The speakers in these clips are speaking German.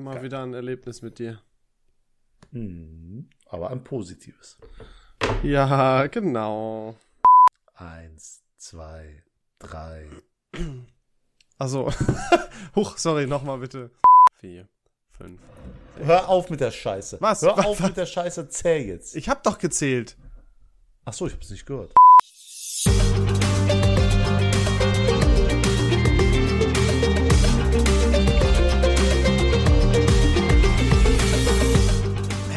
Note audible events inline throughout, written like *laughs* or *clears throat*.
Immer Geil. wieder ein Erlebnis mit dir. Mhm, aber ein positives. Ja, genau. Eins, zwei, drei. Also, *laughs* huch, sorry, nochmal bitte. Vier, fünf. Sechs. Hör auf mit der Scheiße. Was? Hör was, auf mit der Scheiße, zähl jetzt. Ich hab doch gezählt. Ach so, ich hab's nicht gehört.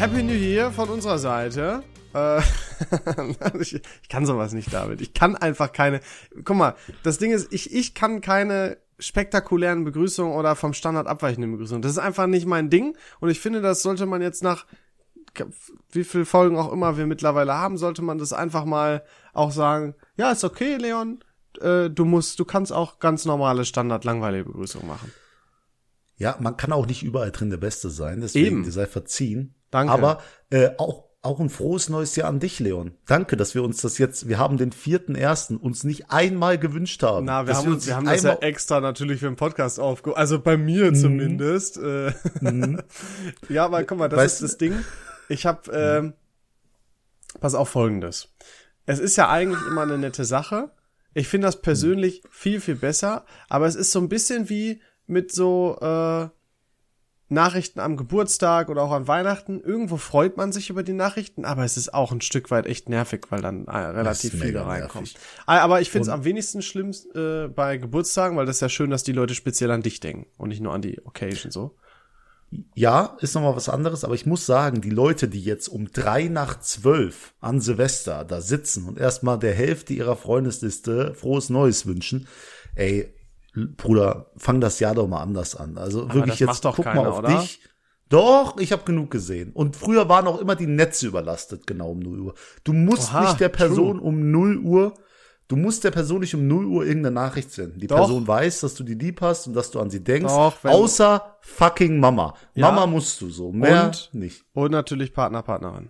Happy New Year von unserer Seite. Äh, *laughs* ich, ich, kann sowas nicht, David. Ich kann einfach keine. Guck mal, das Ding ist, ich, ich kann keine spektakulären Begrüßungen oder vom Standard abweichenden Begrüßungen. Das ist einfach nicht mein Ding. Und ich finde, das sollte man jetzt nach wie viel Folgen auch immer wir mittlerweile haben, sollte man das einfach mal auch sagen, ja, ist okay, Leon, äh, du musst, du kannst auch ganz normale Standard langweilige Begrüßungen machen. Ja, man kann auch nicht überall drin der Beste sein, deswegen Eben. sei verziehen. Danke. Aber äh, auch auch ein frohes neues Jahr an dich, Leon. Danke, dass wir uns das jetzt, wir haben den vierten ersten uns nicht einmal gewünscht haben. Na, wir haben, uns, wir haben das ja extra natürlich für den Podcast aufgehoben. Also bei mir mhm. zumindest. Äh, mhm. *laughs* ja, aber guck mal, das weißt ist das Ding. Ich habe, äh, pass auf Folgendes. Es ist ja eigentlich immer eine nette Sache. Ich finde das persönlich viel, viel besser. Aber es ist so ein bisschen wie mit so, äh, Nachrichten am Geburtstag oder auch an Weihnachten. Irgendwo freut man sich über die Nachrichten, aber es ist auch ein Stück weit echt nervig, weil dann äh, relativ viel da reinkommt. Ah, aber ich finde es am wenigsten schlimm äh, bei Geburtstagen, weil das ist ja schön, dass die Leute speziell an dich denken und nicht nur an die Occasion so. Ja, ist nochmal was anderes, aber ich muss sagen, die Leute, die jetzt um drei nach zwölf an Silvester da sitzen und erstmal der Hälfte ihrer Freundesliste frohes Neues wünschen, ey, Bruder, fang das Jahr doch mal anders an. Also Aber wirklich jetzt guck keiner, mal auf oder? dich. Doch, ich habe genug gesehen. Und früher waren auch immer die Netze überlastet, genau um 0 Uhr. Du musst Oha, nicht der Person true. um 0 Uhr, du musst der Person nicht um 0 Uhr irgendeine Nachricht senden. Die Doch. Person weiß, dass du die lieb hast und dass du an sie denkst. Doch, außer fucking Mama. Ja. Mama musst du so, mehr und, nicht. Und natürlich Partner, Partnerin.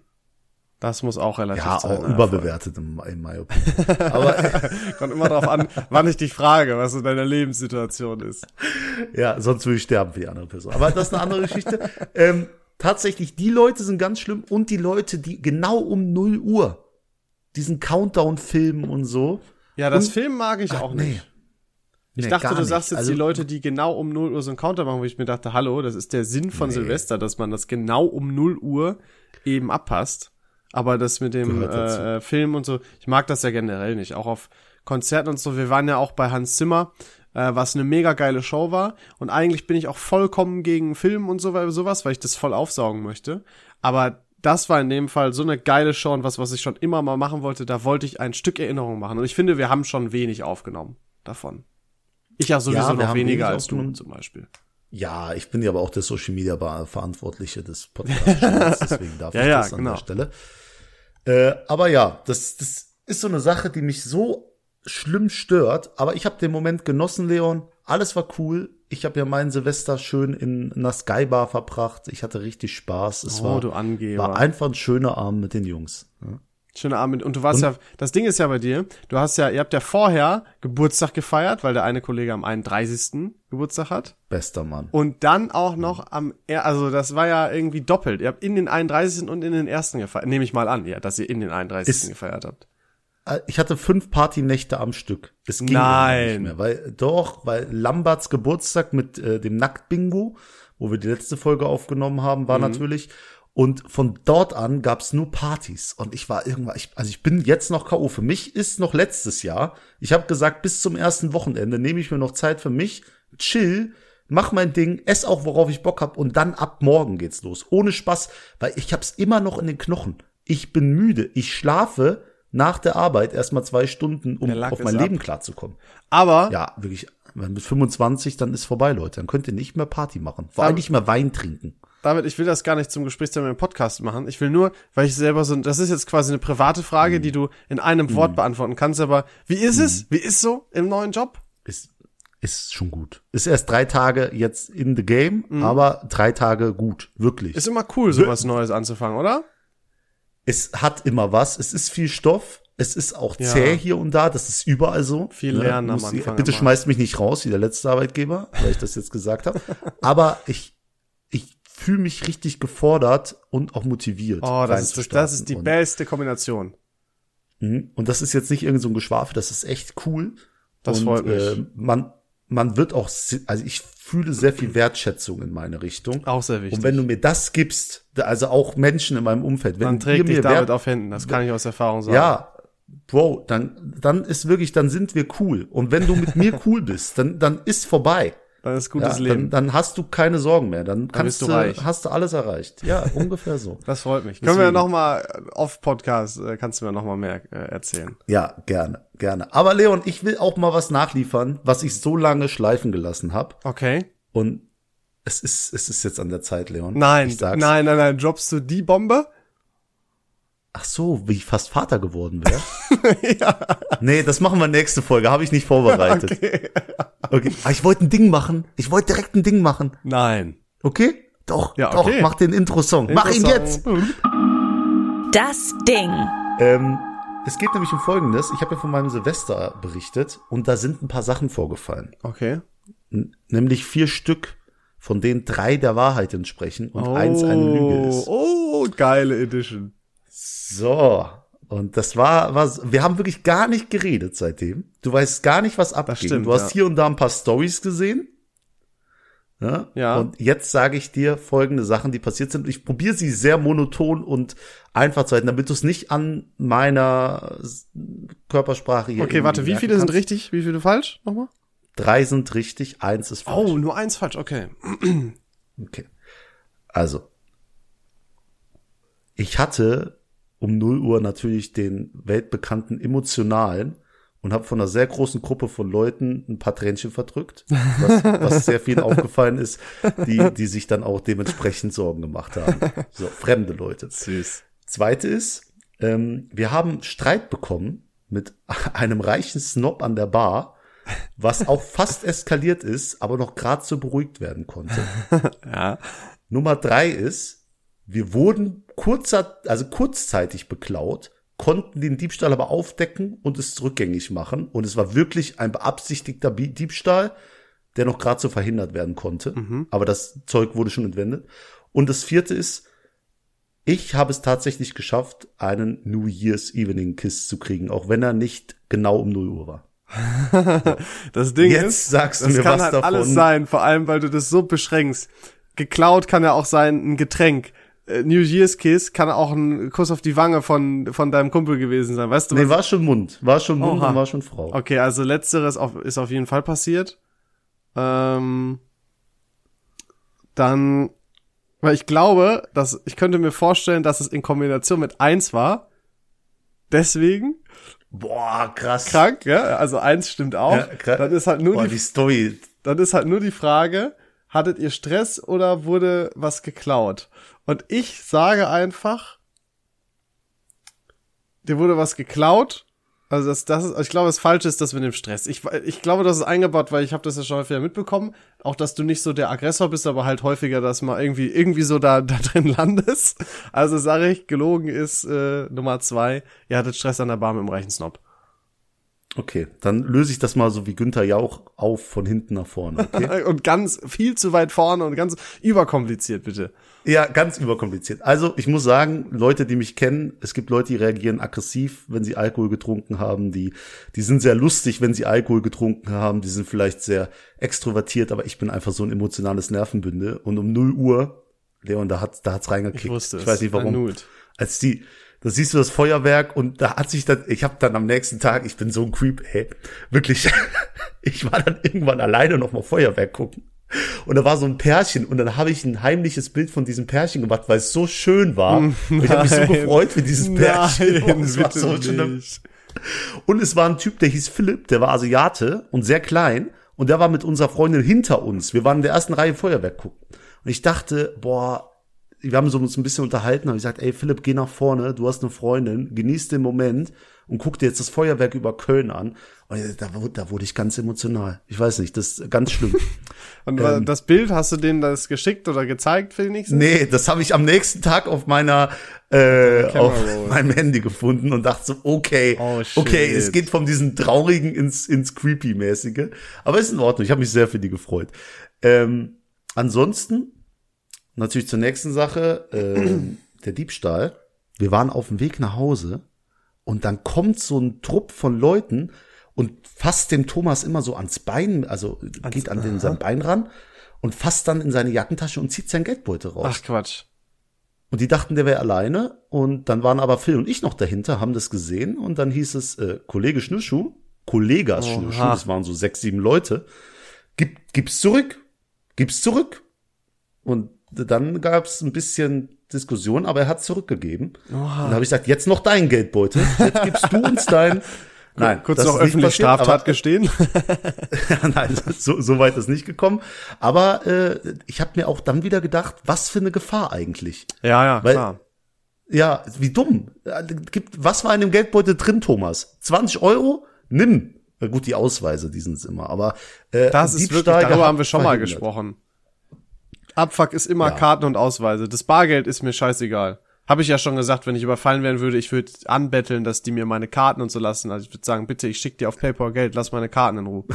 Das muss auch relativ ja, sein. Ja, auch überbewertet in, in my opinion. *laughs* Aber *laughs* kommt immer darauf an, wann ich dich frage, was in deiner Lebenssituation ist. Ja, sonst würde ich sterben für die andere Person. Aber das ist eine andere Geschichte. Ähm, tatsächlich, die Leute sind ganz schlimm und die Leute, die genau um 0 Uhr diesen Countdown filmen und so. Ja, das und, Film mag ich ach, auch nicht. Nee. Ich nee, dachte, du sagst jetzt also, die Leute, die genau um 0 Uhr so einen Counter machen, wo ich mir dachte, hallo, das ist der Sinn von nee. Silvester, dass man das genau um 0 Uhr eben abpasst. Aber das mit dem äh, Film und so, ich mag das ja generell nicht. Auch auf Konzerten und so. Wir waren ja auch bei Hans Zimmer, äh, was eine mega geile Show war. Und eigentlich bin ich auch vollkommen gegen Film und so sowas, weil ich das voll aufsaugen möchte. Aber das war in dem Fall so eine geile Show und was, was ich schon immer mal machen wollte. Da wollte ich ein Stück Erinnerung machen. Und ich finde, wir haben schon wenig aufgenommen davon. Ich ja sowieso ja, noch weniger als du zum Beispiel. Ja, ich bin ja aber auch der Social Media Verantwortliche des *laughs* Podcasts, deswegen darf ja, ich das ja, an genau. der Stelle. Äh, aber ja, das, das ist so eine Sache, die mich so schlimm stört. Aber ich habe den Moment genossen, Leon. Alles war cool. Ich habe ja meinen Silvester schön in einer Skybar verbracht. Ich hatte richtig Spaß. Es oh, war, war einfach ein schöner Abend mit den Jungs. Ja. Schöner Abend. Und du warst und? ja, das Ding ist ja bei dir, du hast ja, ihr habt ja vorher Geburtstag gefeiert, weil der eine Kollege am 31. Geburtstag hat. Bester Mann. Und dann auch noch am, also das war ja irgendwie doppelt. Ihr habt in den 31. und in den ersten gefeiert. Nehme ich mal an, ja, dass ihr in den 31. Ist, gefeiert habt. Äh, ich hatte fünf Partynächte am Stück. Es ging Nein. nicht mehr, weil doch, weil Lamberts Geburtstag mit äh, dem Nacktbingo, wo wir die letzte Folge aufgenommen haben, war mhm. natürlich und von dort an gab's nur Partys. Und ich war irgendwann, ich, also ich bin jetzt noch K.O. Für mich ist noch letztes Jahr. Ich habe gesagt, bis zum ersten Wochenende nehme ich mir noch Zeit für mich, chill, mach mein Ding, ess auch, worauf ich Bock hab und dann ab morgen geht's los. Ohne Spaß, weil ich hab's immer noch in den Knochen. Ich bin müde. Ich schlafe nach der Arbeit erstmal zwei Stunden, um auf mein Leben klarzukommen. Aber. Ja, wirklich. Wenn mit 25, dann ist vorbei, Leute. Dann könnt ihr nicht mehr Party machen. Vor allem nicht mehr Wein trinken. David, ich will das gar nicht zum Gesprächsthema im Podcast machen. Ich will nur, weil ich selber so, das ist jetzt quasi eine private Frage, mhm. die du in einem mhm. Wort beantworten kannst, aber wie ist mhm. es? Wie ist so im neuen Job? Ist, ist schon gut. Ist erst drei Tage jetzt in the game, mhm. aber drei Tage gut. Wirklich. Ist immer cool, sowas Neues anzufangen, oder? Es hat immer was. Es ist viel Stoff. Es ist auch zäh ja. hier und da, das ist überall so. Viel ne? lernen am Anfang. Bitte schmeißt mich nicht raus, wie der letzte Arbeitgeber, weil ich das jetzt gesagt habe. *laughs* Aber ich, ich fühle mich richtig gefordert und auch motiviert. Oh, das ist, das ist die und, beste Kombination. Mhm. Und das ist jetzt nicht irgend so ein Geschwafel, das ist echt cool. Das und, freut mich. Äh, man, man wird auch, also ich fühle sehr viel Wertschätzung in meine Richtung. Auch sehr wichtig. Und wenn du mir das gibst, also auch Menschen in meinem Umfeld, wenn man trägt dich damit auf Händen, das kann ich aus Erfahrung sagen. Ja, Bro, dann, dann ist wirklich, dann sind wir cool. Und wenn du mit mir cool bist, dann, dann ist vorbei. Dann ist gutes ja, Leben. Dann, dann hast du keine Sorgen mehr. Dann kannst dann du, reich. hast du alles erreicht. Ja, *laughs* ungefähr so. Das freut mich. Deswegen. Können wir noch mal auf Podcast äh, kannst du mir noch mal mehr äh, erzählen? Ja, gerne, gerne. Aber Leon, ich will auch mal was nachliefern, was ich so lange schleifen gelassen habe. Okay. Und es ist es ist jetzt an der Zeit, Leon. Nein, nein, nein, nein. Droppst du die Bombe? Ach so, wie ich fast Vater geworden wäre. *laughs* ja. Nee, das machen wir nächste Folge. Habe ich nicht vorbereitet. *laughs* Okay. okay. Aber ah, ich wollte ein Ding machen. Ich wollte direkt ein Ding machen. Nein. Okay? Doch, ja, okay. doch, mach den Intro-Song. Intro mach ihn jetzt. Das Ding. Ähm, es geht nämlich um Folgendes. Ich habe ja von meinem Silvester berichtet und da sind ein paar Sachen vorgefallen. Okay. N nämlich vier Stück, von denen drei der Wahrheit entsprechen und oh, eins eine Lüge ist. Oh, geile Edition. So, und das war, was, wir haben wirklich gar nicht geredet seitdem. Du weißt gar nicht, was abgeht. Stimmt, du hast ja. hier und da ein paar Stories gesehen. Ja? ja. Und jetzt sage ich dir folgende Sachen, die passiert sind. Ich probiere sie sehr monoton und einfach zu halten, damit du es nicht an meiner Körpersprache hier. Okay, warte, wie viele kannst. sind richtig, wie viele falsch? Nochmal? Drei sind richtig, eins ist falsch. Oh, nur eins falsch, okay. okay. Also. Ich hatte um 0 Uhr natürlich den weltbekannten emotionalen und habe von einer sehr großen Gruppe von Leuten ein paar Tränchen verdrückt, was, was sehr viel *laughs* aufgefallen ist, die, die sich dann auch dementsprechend Sorgen gemacht haben. So, fremde Leute. Süß. Zweite ist, ähm, wir haben Streit bekommen mit *laughs* einem reichen Snob an der Bar, was auch fast eskaliert ist, aber noch gerade so beruhigt werden konnte. *laughs* ja. Nummer drei ist, wir wurden kurzer, also kurzzeitig beklaut, konnten den Diebstahl aber aufdecken und es rückgängig machen. Und es war wirklich ein beabsichtigter Diebstahl, der noch gerade so verhindert werden konnte. Mhm. Aber das Zeug wurde schon entwendet. Und das vierte ist, ich habe es tatsächlich geschafft, einen New Year's Evening Kiss zu kriegen, auch wenn er nicht genau um 0 Uhr war. *laughs* Das Ding Jetzt ist, sagst du das mir kann was halt davon. alles sein, vor allem weil du das so beschränkst. Geklaut kann ja auch sein ein Getränk. Äh, New Year's Kiss kann auch ein Kuss auf die Wange von, von deinem Kumpel gewesen sein, weißt du? Nee, war schon Mund. War schon Mund Oha. und war schon Frau. Okay, also letzteres auf, ist auf jeden Fall passiert. Ähm, dann, weil ich glaube, dass, ich könnte mir vorstellen, dass es in Kombination mit eins war. Deswegen. Boah, krass. Krank, ja? Also eins stimmt auch. Ja, krass. Dann ist halt nur Boah, die, die Story. Dann ist halt nur die Frage, hattet ihr Stress oder wurde was geklaut? Und ich sage einfach, dir wurde was geklaut. Also das, das ist, ich glaube, das Falsche ist das mit dem Stress. Ich, ich glaube, das ist eingebaut, weil ich habe das ja schon häufiger mitbekommen. Auch, dass du nicht so der Aggressor bist, aber halt häufiger, dass man irgendwie irgendwie so da, *laughs* da drin landest. Also sage ich, gelogen ist äh, Nummer zwei. Ihr hattet Stress an der Bar mit dem reichen Snob. Okay, dann löse ich das mal so wie Günther Jauch auf von hinten nach vorne. Okay? *laughs* und ganz viel zu weit vorne und ganz überkompliziert, bitte. Ja, ganz überkompliziert. Also ich muss sagen, Leute, die mich kennen, es gibt Leute, die reagieren aggressiv, wenn sie Alkohol getrunken haben. Die, die sind sehr lustig, wenn sie Alkohol getrunken haben. Die sind vielleicht sehr extrovertiert, aber ich bin einfach so ein emotionales Nervenbünde. Und um 0 Uhr, Leon, da hat da hat's reingekickt. Ich, wusste ich weiß nicht warum. Als die, da siehst du das Feuerwerk und da hat sich dann, ich habe dann am nächsten Tag, ich bin so ein Creep, hey, wirklich, *laughs* ich war dann irgendwann alleine noch mal Feuerwerk gucken. Und da war so ein Pärchen und dann habe ich ein heimliches Bild von diesem Pärchen gemacht, weil es so schön war. Nein, ich habe mich so gefreut für dieses Pärchen. Nein, und es war so schön. Und es war ein Typ, der hieß Philipp, der war Asiate und sehr klein. Und der war mit unserer Freundin hinter uns. Wir waren in der ersten Reihe Feuerwerk gucken. Und ich dachte, boah, wir haben so uns ein bisschen unterhalten, habe ich gesagt, ey Philipp, geh nach vorne, du hast eine Freundin, genieß den Moment und guck dir jetzt das Feuerwerk über Köln an. Und da, da wurde ich ganz emotional. Ich weiß nicht, das ist ganz schlimm. *laughs* und ähm, das Bild, hast du denen das geschickt oder gezeigt für wenigstens? Nee, das habe ich am nächsten Tag auf meiner äh, auf *laughs* meinem Handy gefunden und dachte so, okay, oh, okay, es geht von diesem traurigen ins ins creepy mäßige, aber ist in Ordnung. Ich habe mich sehr für die gefreut. Ähm, ansonsten natürlich zur nächsten Sache, äh, der Diebstahl. Wir waren auf dem Weg nach Hause und dann kommt so ein Trupp von Leuten und fasst dem Thomas immer so ans Bein, also ans, geht an den, sein Bein ran und fasst dann in seine Jackentasche und zieht sein Geldbeutel raus. Ach Quatsch. Und die dachten, der wäre alleine. Und dann waren aber Phil und ich noch dahinter, haben das gesehen. Und dann hieß es, äh, Kollege Schnürschuh, Kollegas Oha. Schnürschuh, das waren so sechs, sieben Leute, Gib, gib's zurück, gib's zurück. Und dann gab's ein bisschen Diskussion, aber er hat zurückgegeben. Oha. Und dann habe ich gesagt, jetzt noch dein Geldbeutel, jetzt gibst du uns dein. *laughs* Nein, kurz noch öffentlich Straftat gestehen. *laughs* Nein, so, so weit ist nicht gekommen. Aber äh, ich habe mir auch dann wieder gedacht, was für eine Gefahr eigentlich. Ja, ja, Weil, klar. Ja, wie dumm. Gibt, was war in dem Geldbeutel drin, Thomas? 20 Euro? Nimm. Na gut, die Ausweise, die sind immer. Aber äh, das ist wirklich, darüber haben wir schon mal gesprochen. Abfuck ist immer ja. Karten und Ausweise. Das Bargeld ist mir scheißegal. Habe ich ja schon gesagt, wenn ich überfallen werden würde, ich würde anbetteln, dass die mir meine Karten und so lassen. Also ich würde sagen, bitte, ich schick dir auf PayPal Geld, lass meine Karten in Ruhe.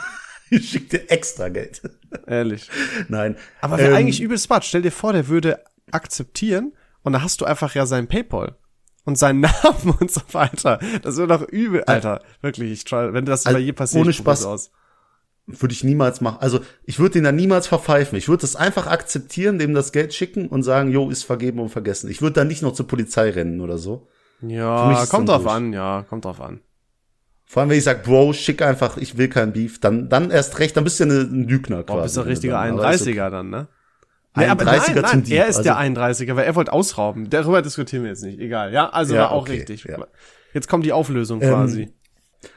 *laughs* ich schick dir extra Geld. Ehrlich. Nein. Aber wäre ähm, eigentlich übel smart. Stell dir vor, der würde akzeptieren und da hast du einfach ja sein PayPal und seinen *laughs* Namen und so weiter. Das wäre doch übel, Alter. Wirklich, ich try, wenn das also, je passiert, ohne Spaß aus würde ich niemals machen. Also ich würde den da niemals verpfeifen. Ich würde das einfach akzeptieren, dem das Geld schicken und sagen, jo, ist vergeben und vergessen. Ich würde da nicht noch zur Polizei rennen oder so. Ja, kommt drauf durch. an, ja, kommt drauf an. Vor allem, wenn ich sag, Bro, schick einfach, ich will kein Beef, dann, dann erst recht, dann bist du ja ein Lügner quasi. Boah, bist du ein richtiger 31er dann, ne? Nee, aber nein, nein, er ist also, der 31er, weil er wollte ausrauben. Darüber diskutieren wir jetzt nicht. Egal, ja? Also ja, war auch okay, richtig. Ja. Jetzt kommt die Auflösung ähm, quasi.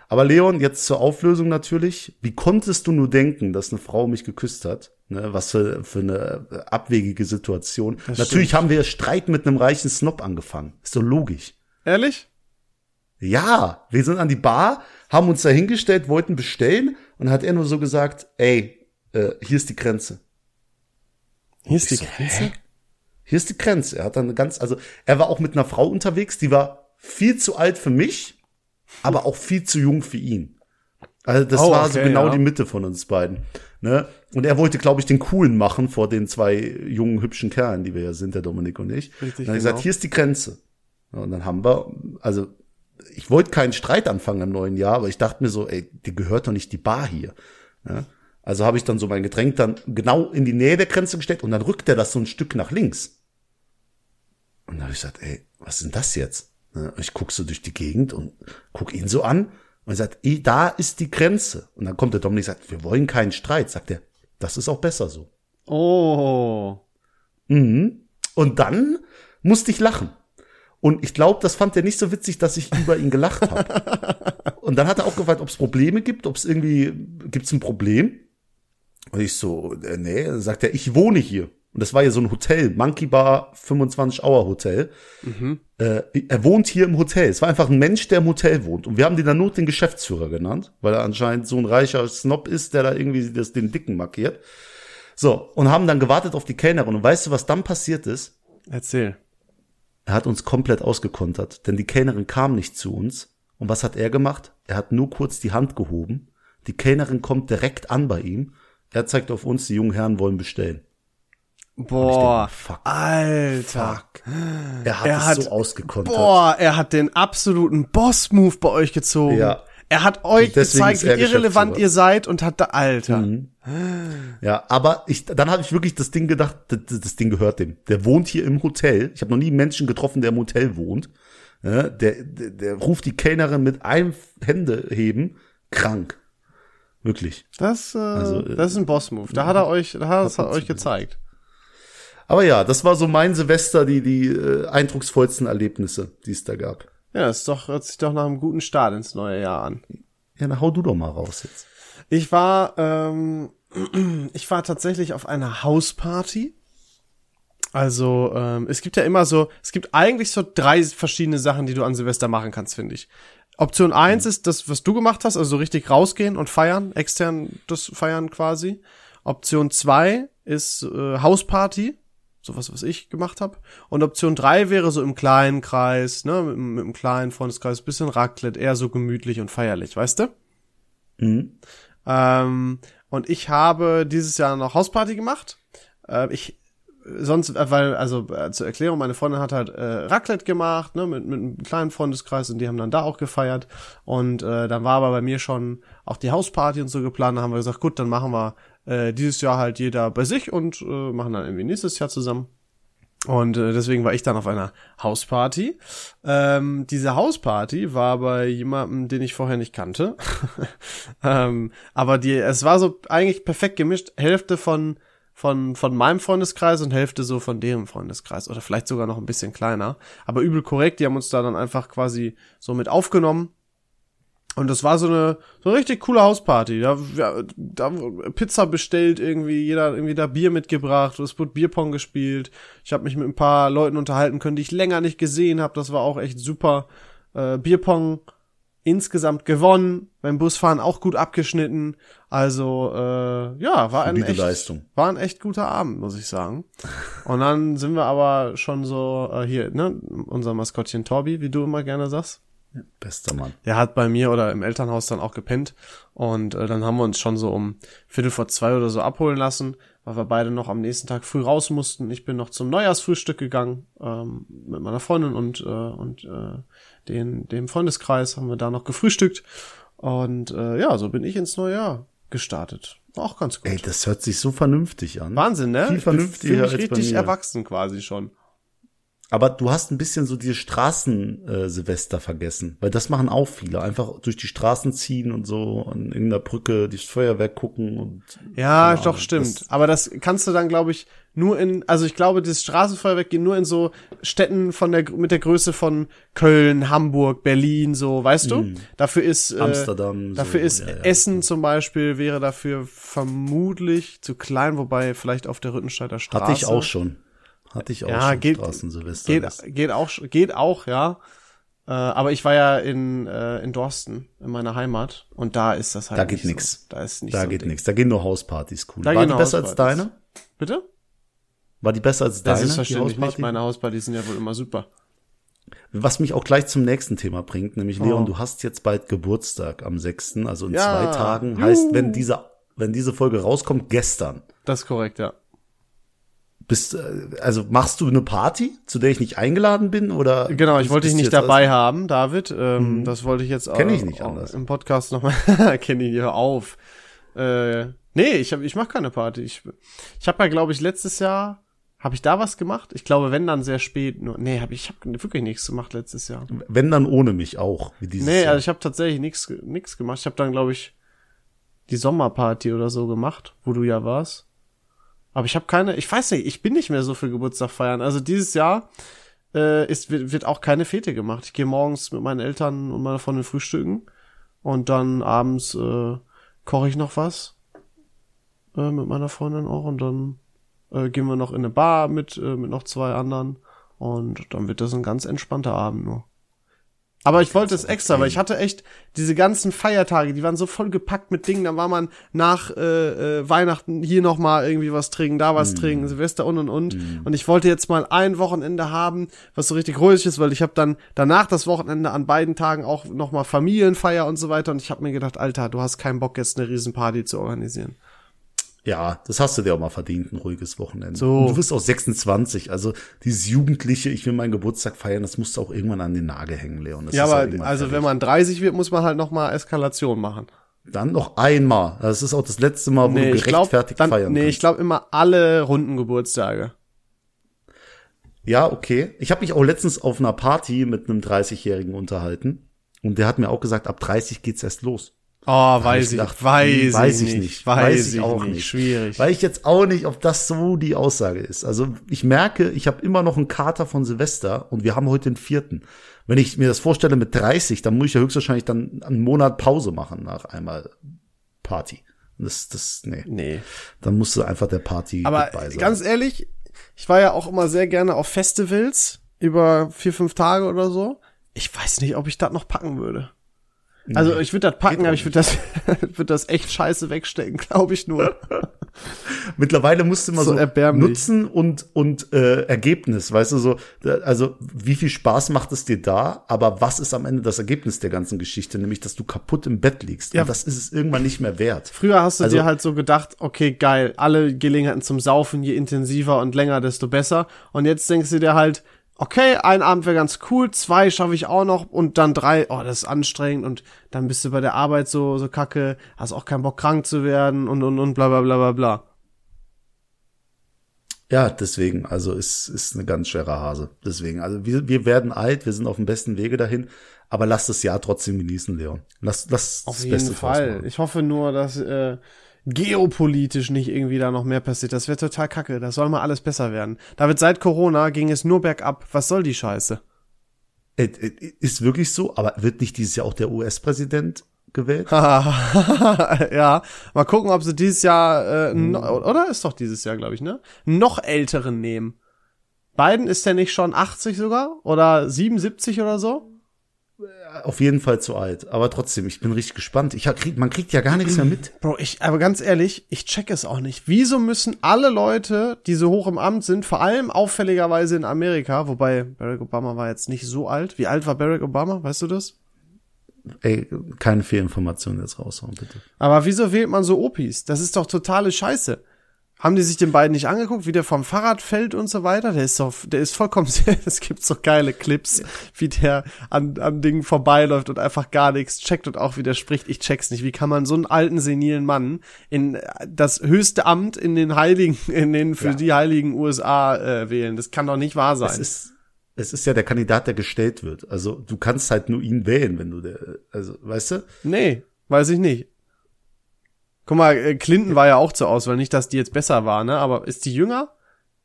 Aber Leon, jetzt zur Auflösung natürlich. Wie konntest du nur denken, dass eine Frau mich geküsst hat? Ne, was für, für eine abwegige Situation. Das natürlich stimmt. haben wir Streit mit einem reichen Snob angefangen. Ist doch logisch. Ehrlich? Ja, wir sind an die Bar, haben uns da hingestellt, wollten bestellen und hat er nur so gesagt, ey, äh, hier ist die Grenze. Hier ist die so, Grenze? Hä? Hier ist die Grenze. Er hat dann ganz, also er war auch mit einer Frau unterwegs, die war viel zu alt für mich aber auch viel zu jung für ihn. Also das oh, war okay, so genau ja. die Mitte von uns beiden. Ne? Und er wollte, glaube ich, den coolen machen vor den zwei jungen, hübschen Kerlen, die wir ja sind, der Dominik und ich. Richtig, und dann genau. gesagt, hier ist die Grenze. Und dann haben wir, also ich wollte keinen Streit anfangen im neuen Jahr, aber ich dachte mir so, ey, die gehört doch nicht die Bar hier. Ne? Also habe ich dann so mein Getränk dann genau in die Nähe der Grenze gestellt und dann rückt er das so ein Stück nach links. Und dann habe ich gesagt, ey, was ist denn das jetzt? Ne, ich guck so durch die Gegend und guck ihn so an und sagt, da ist die Grenze. Und dann kommt der Dominik und sagt, wir wollen keinen Streit. Sagt er, das ist auch besser so. Oh. Mhm. Und dann musste ich lachen. Und ich glaube, das fand er nicht so witzig, dass ich über ihn gelacht habe. *laughs* und dann hat er auch gefragt, ob es Probleme gibt, ob es irgendwie, gibt es ein Problem? Und ich so, äh, nee, sagt er, ich wohne hier. Und das war ja so ein Hotel, Monkey Bar 25 Hour Hotel. Mhm. Äh, er wohnt hier im Hotel. Es war einfach ein Mensch, der im Hotel wohnt. Und wir haben den dann nur den Geschäftsführer genannt, weil er anscheinend so ein reicher Snob ist, der da irgendwie das, den Dicken markiert. So, und haben dann gewartet auf die Kellnerin. Und weißt du, was dann passiert ist? Erzähl. Er hat uns komplett ausgekontert, denn die Kellnerin kam nicht zu uns. Und was hat er gemacht? Er hat nur kurz die Hand gehoben. Die Kellnerin kommt direkt an bei ihm. Er zeigt auf uns, die jungen Herren wollen bestellen. Boah, denke, fuck, Alter. Fuck. Er hat er es hat, so ausgekontert. Boah, er hat den absoluten Boss-Move bei euch gezogen. Ja. Er hat euch gezeigt, wie irrelevant ihr seid und hat da, Alter. Mhm. Ja, aber ich, dann habe ich wirklich das Ding gedacht, das, das, Ding gehört dem. Der wohnt hier im Hotel. Ich habe noch nie einen Menschen getroffen, der im Hotel wohnt. Ja, der, der, der ruft die Kellnerin mit einem Hände heben. Krank. Wirklich. Das, äh, also, das ist ein Boss-Move. Da hat er euch, da hat, hat er euch gezeigt. Aber ja, das war so mein Silvester, die, die äh, eindrucksvollsten Erlebnisse, die es da gab. Ja, ist doch, hört sich doch nach einem guten Start ins neue Jahr an. Ja, dann hau du doch mal raus jetzt. Ich war, ähm, *clears throat* ich war tatsächlich auf einer Hausparty. Also, ähm, es gibt ja immer so, es gibt eigentlich so drei verschiedene Sachen, die du an Silvester machen kannst, finde ich. Option eins mhm. ist das, was du gemacht hast, also so richtig rausgehen und feiern, extern das feiern quasi. Option zwei ist äh, Hausparty sowas, was ich gemacht habe. Und Option drei wäre so im kleinen Kreis, ne, mit, mit einem kleinen Freundeskreis, bisschen Raclette, eher so gemütlich und feierlich, weißt du? Mhm. Ähm, und ich habe dieses Jahr noch Hausparty gemacht. Äh, ich sonst, äh, weil, also äh, zur Erklärung, meine Freundin hat halt äh, Raclette gemacht, ne, mit, mit einem kleinen Freundeskreis und die haben dann da auch gefeiert. Und äh, dann war aber bei mir schon auch die Hausparty und so geplant. Da haben wir gesagt, gut, dann machen wir äh, dieses Jahr halt jeder bei sich und äh, machen dann irgendwie nächstes Jahr zusammen. Und äh, deswegen war ich dann auf einer Hausparty. Ähm, diese Hausparty war bei jemandem, den ich vorher nicht kannte. *laughs* ähm, aber die, es war so eigentlich perfekt gemischt. Hälfte von von, von meinem Freundeskreis und Hälfte so von deren Freundeskreis oder vielleicht sogar noch ein bisschen kleiner. Aber übel korrekt, die haben uns da dann einfach quasi so mit aufgenommen. Und das war so eine, so eine richtig coole Hausparty. Da, ja, da Pizza bestellt irgendwie, jeder irgendwie da Bier mitgebracht, es wurde Bierpong gespielt. Ich habe mich mit ein paar Leuten unterhalten können, die ich länger nicht gesehen habe. Das war auch echt super. Äh, Bierpong insgesamt gewonnen, beim Busfahren auch gut abgeschnitten. Also äh, ja, war ein, echt, Leistung. war ein echt guter Abend, muss ich sagen. *laughs* Und dann sind wir aber schon so äh, hier, ne, unser Maskottchen Torbi, wie du immer gerne sagst. Bester Mann. Der hat bei mir oder im Elternhaus dann auch gepennt und äh, dann haben wir uns schon so um Viertel vor zwei oder so abholen lassen, weil wir beide noch am nächsten Tag früh raus mussten. Ich bin noch zum Neujahrsfrühstück gegangen ähm, mit meiner Freundin und äh, und äh, den dem Freundeskreis haben wir da noch gefrühstückt und äh, ja, so bin ich ins neue Jahr gestartet. Auch ganz gut. Ey, das hört sich so vernünftig an. Wahnsinn, ne? Viel vernünftiger als richtig erwachsen quasi schon. Aber du hast ein bisschen so die Straßen-Silvester äh, vergessen, weil das machen auch viele. Einfach durch die Straßen ziehen und so an irgendeiner Brücke das Feuerwerk gucken und. Ja, doch, stimmt. Das Aber das kannst du dann, glaube ich, nur in, also ich glaube, das Straßenfeuerwerk geht nur in so Städten von der, mit der Größe von Köln, Hamburg, Berlin, so, weißt du? Mm. Dafür ist, äh, Amsterdam. Dafür so, ist ja, ja, Essen zum Beispiel wäre dafür vermutlich zu klein, wobei vielleicht auf der Rüttensteider Straße. Hatte ich auch schon. Hatte ich auch ja, schon geht, Straßen-Silvester. Geht, geht auch, geht auch, ja. Äh, aber ich war ja in, äh, in Dorsten, in meiner Heimat, und da ist das halt. Da geht nix. So. Da ist nicht Da so geht nix. Da gehen nur Hauspartys cool. Da war die besser als deine? Bitte? War die besser als deine? Das ist verständlich nicht. Meine Hauspartys sind ja wohl immer super. Was mich auch gleich zum nächsten Thema bringt, nämlich oh. Leon, du hast jetzt bald Geburtstag am 6., also in ja. zwei Tagen. Juhu. Heißt, wenn diese, wenn diese Folge rauskommt, gestern. Das ist korrekt, ja. Bist, äh, also machst du eine Party, zu der ich nicht eingeladen bin oder? Genau, ich wollte dich nicht dabei also? haben, David. Ähm, mhm. Das wollte ich jetzt auch, Kenn ich nicht anders. im Podcast nochmal. *laughs* Kenne ich hier auf. Äh, nee, ich hab, ich mach keine Party. Ich, ich habe ja, glaube ich, letztes Jahr habe ich da was gemacht? Ich glaube, wenn dann sehr spät. Nur, nee, hab ich, ich habe wirklich nichts gemacht letztes Jahr. Wenn dann ohne mich auch, wie dieses Nee, Jahr. also ich habe tatsächlich nichts nichts gemacht. Ich habe dann glaube ich die Sommerparty oder so gemacht, wo du ja warst. Aber ich habe keine, ich weiß nicht, ich bin nicht mehr so für Geburtstag feiern. Also dieses Jahr äh, ist, wird, wird auch keine Fete gemacht. Ich gehe morgens mit meinen Eltern und meiner Freundin frühstücken und dann abends äh, koche ich noch was äh, mit meiner Freundin auch und dann äh, gehen wir noch in eine Bar mit, äh, mit noch zwei anderen und dann wird das ein ganz entspannter Abend nur. Aber ich wollte es extra, weil ich hatte echt diese ganzen Feiertage, die waren so voll gepackt mit Dingen. Da war man nach äh, äh, Weihnachten hier noch mal irgendwie was trinken, da was mm. trinken, Silvester und und und. Mm. Und ich wollte jetzt mal ein Wochenende haben, was so richtig ruhig ist, weil ich habe dann danach das Wochenende an beiden Tagen auch noch mal Familienfeier und so weiter. Und ich habe mir gedacht, Alter, du hast keinen Bock jetzt eine Riesenparty zu organisieren. Ja, das hast du dir auch mal verdient, ein ruhiges Wochenende. So. Und du bist auch 26, also dieses Jugendliche, ich will meinen Geburtstag feiern, das musst du auch irgendwann an den Nagel hängen, Leon. Das ja, aber halt also fertig. wenn man 30 wird, muss man halt noch mal Eskalation machen. Dann noch einmal. Das ist auch das letzte Mal, wo nee, du gerechtfertigt glaub, dann, feiern Nee, kannst. ich glaube immer alle runden Geburtstage. Ja, okay. Ich habe mich auch letztens auf einer Party mit einem 30-Jährigen unterhalten und der hat mir auch gesagt, ab 30 geht's erst los. Oh, weiß ich, gedacht, weiß, weiß ich nicht. Weiß, weiß ich auch nicht. Schwierig. Weil ich jetzt auch nicht, ob das so die Aussage ist. Also ich merke, ich habe immer noch einen Kater von Silvester und wir haben heute den vierten. Wenn ich mir das vorstelle mit 30, dann muss ich ja höchstwahrscheinlich dann einen Monat Pause machen nach einmal Party. Das, das, nee. Nee. Dann musst du einfach der Party Aber ganz ehrlich, ich war ja auch immer sehr gerne auf Festivals über vier, fünf Tage oder so. Ich weiß nicht, ob ich das noch packen würde. Also ich würde das packen, aber ich würde das, *laughs* würd das echt scheiße wegstecken, glaube ich nur. *laughs* Mittlerweile musst du immer so, so Nutzen und, und äh, Ergebnis, weißt du, so, also wie viel Spaß macht es dir da, aber was ist am Ende das Ergebnis der ganzen Geschichte, nämlich, dass du kaputt im Bett liegst. Ja. Und das ist es irgendwann nicht mehr wert. Früher hast du also, dir halt so gedacht, okay, geil, alle Gelegenheiten zum Saufen, je intensiver und länger, desto besser. Und jetzt denkst du dir halt, okay, ein Abend wäre ganz cool, zwei schaffe ich auch noch und dann drei, oh, das ist anstrengend und dann bist du bei der Arbeit so, so kacke, hast auch keinen Bock krank zu werden und, und, und bla, bla, bla, bla, bla. Ja, deswegen, also ist, ist eine ganz schwere Hase. Deswegen, also wir, wir werden alt, wir sind auf dem besten Wege dahin, aber lass das Jahr trotzdem genießen, Leon. Lass, lass auf das jeden Beste Fall. Ich hoffe nur, dass äh, geopolitisch nicht irgendwie da noch mehr passiert. Das wäre total kacke. Das soll mal alles besser werden. David, seit Corona ging es nur bergab. Was soll die Scheiße? Ist wirklich so, aber wird nicht dieses Jahr auch der US-Präsident gewählt? *laughs* ja, mal gucken, ob sie dieses Jahr, äh, hm. no, oder ist doch dieses Jahr, glaube ich, ne? Noch älteren nehmen. Biden ist der nicht schon 80 sogar? Oder 77 oder so? Auf jeden Fall zu alt. Aber trotzdem, ich bin richtig gespannt. Ich krieg, man kriegt ja gar nichts mehr mit. Bro, ich, aber ganz ehrlich, ich check es auch nicht. Wieso müssen alle Leute, die so hoch im Amt sind, vor allem auffälligerweise in Amerika, wobei Barack Obama war jetzt nicht so alt. Wie alt war Barack Obama? Weißt du das? Ey, keine Fehlinformationen jetzt raushauen, bitte. Aber wieso wählt man so Opis? Das ist doch totale Scheiße. Haben die sich den beiden nicht angeguckt, wie der vom Fahrrad fällt und so weiter? Der ist doch, der ist vollkommen, *laughs* es gibt so geile Clips, wie der an, an Dingen vorbeiläuft und einfach gar nichts checkt und auch wieder spricht. Ich check's nicht. Wie kann man so einen alten, senilen Mann in das höchste Amt in den Heiligen, in den für ja. die Heiligen USA äh, wählen? Das kann doch nicht wahr sein. Es ist, es ist ja der Kandidat, der gestellt wird. Also du kannst halt nur ihn wählen, wenn du der, also, weißt du? Nee, weiß ich nicht. Guck mal, äh, Clinton war ja auch zur Auswahl, nicht, dass die jetzt besser war, ne? Aber ist die jünger?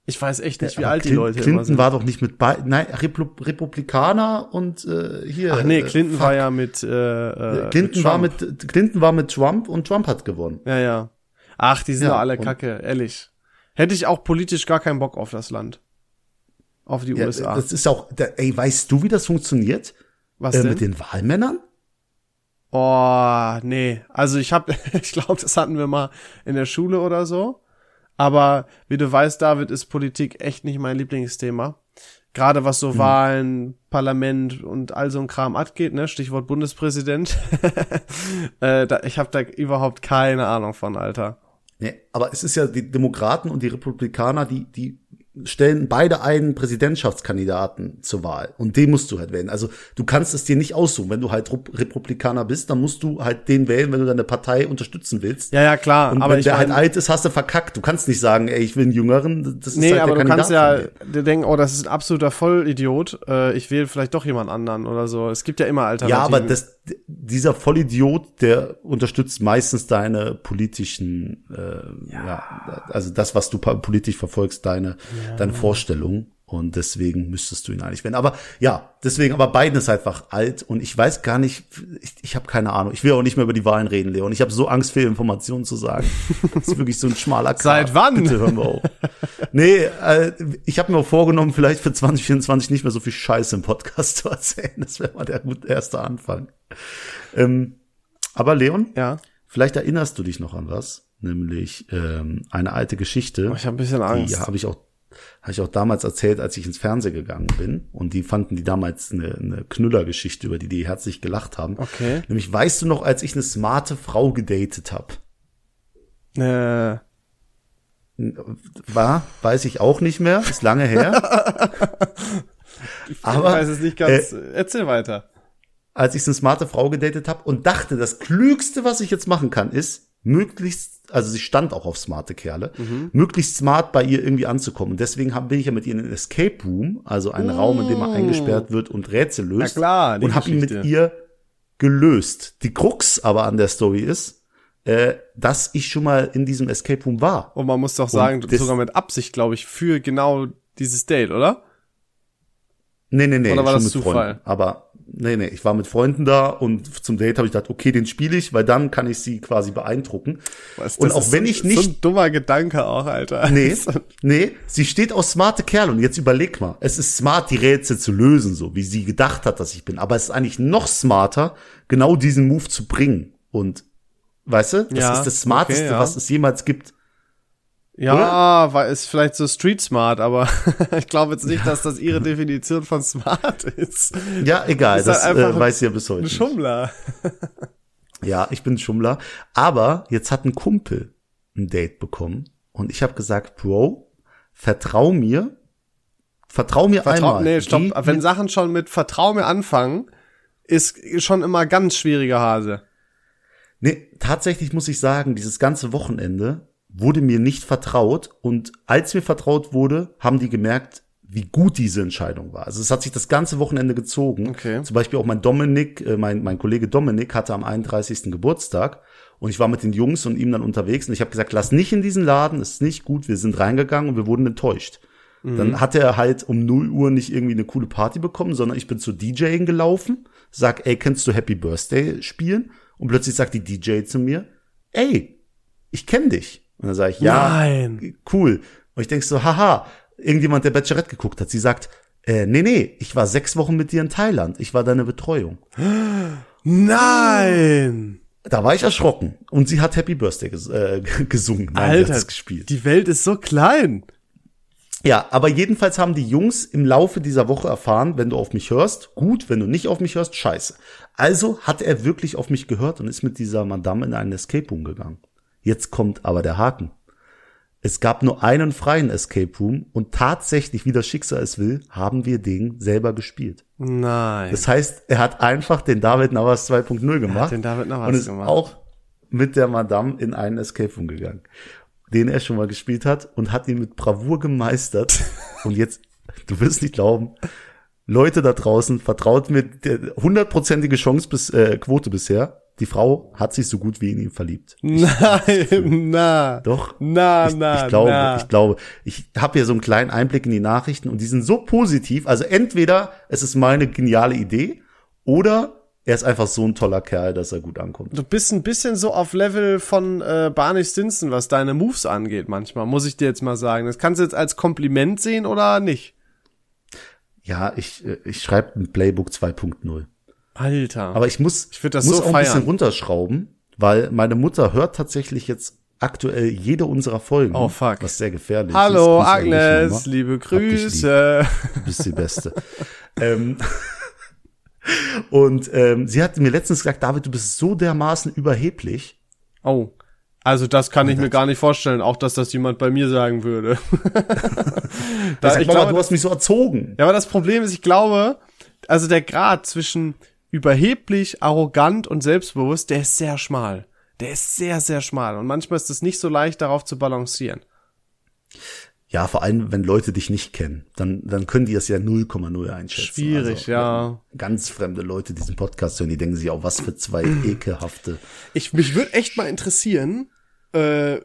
Ich weiß echt nicht, wie ja, alt Clint, die Leute Clinton sind. war doch nicht mit bei nein Repub Republikaner und äh, hier. Ach nee, äh, Clinton äh, war ja mit äh, äh Clinton mit war mit Clinton war mit Trump und Trump hat gewonnen. Ja, ja. Ach, die sind ja, doch alle kacke, ehrlich. Hätte ich auch politisch gar keinen Bock auf das Land. Auf die ja, USA. Das ist auch, ey, weißt du, wie das funktioniert? Was äh, denn? mit den Wahlmännern? Oh, nee. Also ich habe, *laughs* ich glaube, das hatten wir mal in der Schule oder so. Aber wie du weißt, David, ist Politik echt nicht mein Lieblingsthema. Gerade was so hm. Wahlen, Parlament und all so ein Kram abgeht, ne? Stichwort Bundespräsident. *laughs* äh, da, ich habe da überhaupt keine Ahnung von, Alter. Nee, aber es ist ja die Demokraten und die Republikaner, die, die stellen beide einen Präsidentschaftskandidaten zur Wahl und den musst du halt wählen. Also du kannst es dir nicht aussuchen. Wenn du halt Republikaner bist, dann musst du halt den wählen, wenn du deine Partei unterstützen willst. Ja, ja, klar. Und aber wenn der halt alt ist, hast du verkackt. Du kannst nicht sagen, ey, ich will einen Jüngeren. Das ist nee, halt aber der du kannst ja denken, oh, das ist ein absoluter Vollidiot. Äh, ich wähle vielleicht doch jemand anderen oder so. Es gibt ja immer Alternativen. Ja, aber das, dieser Vollidiot, der unterstützt meistens deine politischen, äh, ja. ja also das, was du politisch verfolgst, deine ja deine Vorstellung. Und deswegen müsstest du ihn eigentlich werden. Aber ja, deswegen, aber Biden ist einfach alt und ich weiß gar nicht, ich, ich habe keine Ahnung. Ich will auch nicht mehr über die Wahlen reden, Leon. Ich habe so Angst, Fehlinformationen zu sagen. Das ist wirklich so ein schmaler Kram. *laughs* Seit wann? Bitte hören wir auf. Nee, äh, ich habe mir auch vorgenommen, vielleicht für 2024 nicht mehr so viel Scheiße im Podcast *laughs* zu erzählen. Das wäre mal der gute erste Anfang. Ähm, aber Leon, ja. vielleicht erinnerst du dich noch an was, nämlich ähm, eine alte Geschichte. Oh, ich habe ein bisschen Angst. Die habe ich auch habe ich auch damals erzählt, als ich ins Fernsehen gegangen bin. Und die fanden die damals eine, eine Knüllergeschichte, über die die herzlich gelacht haben. Okay. Nämlich, weißt du noch, als ich eine smarte Frau gedatet habe? Äh. War, weiß ich auch nicht mehr, ist lange her. *laughs* ich Aber, weiß es nicht ganz. Äh, Erzähl weiter. Als ich eine smarte Frau gedatet habe und dachte, das Klügste, was ich jetzt machen kann, ist, möglichst, also sie stand auch auf smarte Kerle, mhm. möglichst smart bei ihr irgendwie anzukommen. Und deswegen hab, bin ich ja mit ihr in den Escape Room, also einen oh. Raum, in dem man eingesperrt wird und Rätsel löst. Na klar, und habe ihn mit ihr gelöst. Die Krux aber an der Story ist, äh, dass ich schon mal in diesem Escape Room war. Und man muss doch sagen, sogar mit Absicht, glaube ich, für genau dieses Date, oder? Nee, nee, nee, Oder war schon das mit Zufall? Freunden. Aber nee, nee, ich war mit Freunden da und zum Date habe ich gedacht, okay, den spiele ich, weil dann kann ich sie quasi beeindrucken. Was, und das auch ist wenn so, ich nicht So ein dummer Gedanke auch, Alter. Nee, *laughs* nee, sie steht aus smarte Kerl und jetzt überleg mal, es ist smart, die Rätsel zu lösen, so wie sie gedacht hat, dass ich bin. Aber es ist eigentlich noch smarter, genau diesen Move zu bringen. Und weißt du, das Ja, ist das Smarteste, okay, ja. was es jemals gibt. Ja, war ist vielleicht so Street Smart, aber *laughs* ich glaube jetzt nicht, dass das ihre Definition von Smart ist. Ja, egal, Ist das halt äh, weiß ja bis heute. Ein. Schummler. *laughs* Ja, ich bin ein Schummler. Aber jetzt hat ein Kumpel ein Date bekommen und ich habe gesagt, Bro, vertrau mir, vertrau mir Vertrau, einmal. nee, stopp. Geh Wenn Sachen schon mit Vertrau mir anfangen, ist schon immer ganz schwieriger Hase. Nee, tatsächlich muss ich sagen, dieses ganze Wochenende wurde mir nicht vertraut und als mir vertraut wurde, haben die gemerkt, wie gut diese Entscheidung war. Also es hat sich das ganze Wochenende gezogen. Okay. Zum Beispiel auch mein Dominik, äh, mein, mein Kollege Dominik hatte am 31. Geburtstag und ich war mit den Jungs und ihm dann unterwegs und ich habe gesagt, lass nicht in diesen Laden, es ist nicht gut. Wir sind reingegangen und wir wurden enttäuscht. Dann hat er halt um 0 Uhr nicht irgendwie eine coole Party bekommen, sondern ich bin zu DJing gelaufen, sag, ey, kannst du Happy Birthday spielen? Und plötzlich sagt die DJ zu mir, ey, ich kenne dich. Und dann sage ich, ja, Nein. cool. Und ich denk so, haha, irgendjemand, der Bachelorette geguckt hat. Sie sagt, äh, nee, nee, ich war sechs Wochen mit dir in Thailand. Ich war deine Betreuung. Nein. Da war ich erschrocken. Und sie hat Happy Birthday ges äh, *laughs* gesungen. Nein, Alter, gespielt. die Welt ist so klein. Ja, aber jedenfalls haben die Jungs im Laufe dieser Woche erfahren, wenn du auf mich hörst, gut, wenn du nicht auf mich hörst, scheiße. Also hat er wirklich auf mich gehört und ist mit dieser Madame in einen Escape Room gegangen. Jetzt kommt aber der Haken. Es gab nur einen freien Escape Room und tatsächlich, wie das Schicksal es will, haben wir den selber gespielt. Nein. Das heißt, er hat einfach den David Navas 2.0 gemacht. den David Navas und ist gemacht. auch mit der Madame in einen Escape Room gegangen, den er schon mal gespielt hat und hat ihn mit Bravour gemeistert. *laughs* und jetzt, du wirst nicht glauben, Leute da draußen, vertraut mir, der hundertprozentige Chance bis, äh, Quote bisher. Die Frau hat sich so gut wie in ihn verliebt. Nein, na. Doch. Na, ich, na, ich glaube, na. ich glaube, ich habe hier so einen kleinen Einblick in die Nachrichten und die sind so positiv. Also entweder es ist meine geniale Idee oder er ist einfach so ein toller Kerl, dass er gut ankommt. Du bist ein bisschen so auf Level von äh, Barney Stinson, was deine Moves angeht manchmal, muss ich dir jetzt mal sagen. Das kannst du jetzt als Kompliment sehen oder nicht? Ja, ich, äh, ich schreibe ein Playbook 2.0. Alter. Aber ich muss, Ich das muss so auch ein bisschen runterschrauben, weil meine Mutter hört tatsächlich jetzt aktuell jede unserer Folgen. Oh, fuck. Was sehr gefährlich Hallo ist. Grüße dich, Agnes, liebe dich lieb. Grüße. Du bist die Beste. *laughs* ähm, und ähm, sie hat mir letztens gesagt, David, du bist so dermaßen überheblich. Oh. Also das kann ich mir gar nicht vorstellen, auch dass das jemand bei mir sagen würde. *laughs* Da, ich glaube, du hast mich so erzogen. Ja, aber das Problem ist, ich glaube, also der Grad zwischen überheblich, arrogant und selbstbewusst, der ist sehr schmal. Der ist sehr, sehr schmal. Und manchmal ist es nicht so leicht, darauf zu balancieren. Ja, vor allem, wenn Leute dich nicht kennen, dann, dann können die das ja 0,0 einschätzen. Schwierig, also, ja. Ganz fremde Leute diesen Podcast hören, die denken sich auch, was für zwei *clears throat* ekelhafte. Ich, mich würde echt mal interessieren, äh,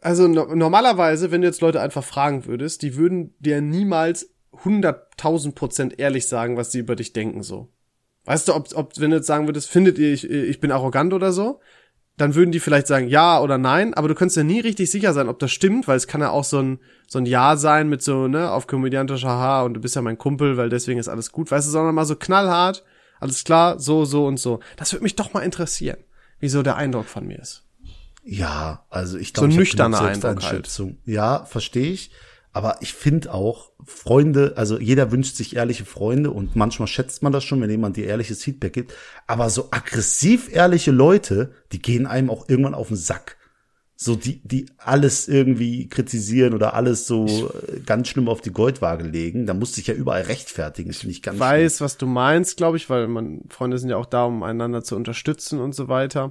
also no normalerweise, wenn du jetzt Leute einfach fragen würdest, die würden dir niemals 100.000 Prozent ehrlich sagen, was sie über dich denken, so. Weißt du, ob, ob wenn du jetzt sagen würdest, findet ihr, ich, ich bin arrogant oder so, dann würden die vielleicht sagen ja oder nein, aber du könntest ja nie richtig sicher sein, ob das stimmt, weil es kann ja auch so ein, so ein Ja sein mit so, ne, auf komödiantischer Haha und du bist ja mein Kumpel, weil deswegen ist alles gut, weißt du, sondern mal so knallhart, alles klar, so, so und so. Das würde mich doch mal interessieren, wie so der Eindruck von mir ist. Ja, also ich So glaube, ein ich nüchterner Eindruck halt. Ja, verstehe ich. Aber ich finde auch, Freunde, also jeder wünscht sich ehrliche Freunde und manchmal schätzt man das schon, wenn jemand dir ehrliches Feedback gibt. Aber so aggressiv ehrliche Leute, die gehen einem auch irgendwann auf den Sack. So die, die alles irgendwie kritisieren oder alles so äh, ganz schlimm auf die Goldwaage legen. Da musst du dich ja überall rechtfertigen. Finde ich ganz weiß, was du meinst, glaube ich, weil man Freunde sind ja auch da, um einander zu unterstützen und so weiter.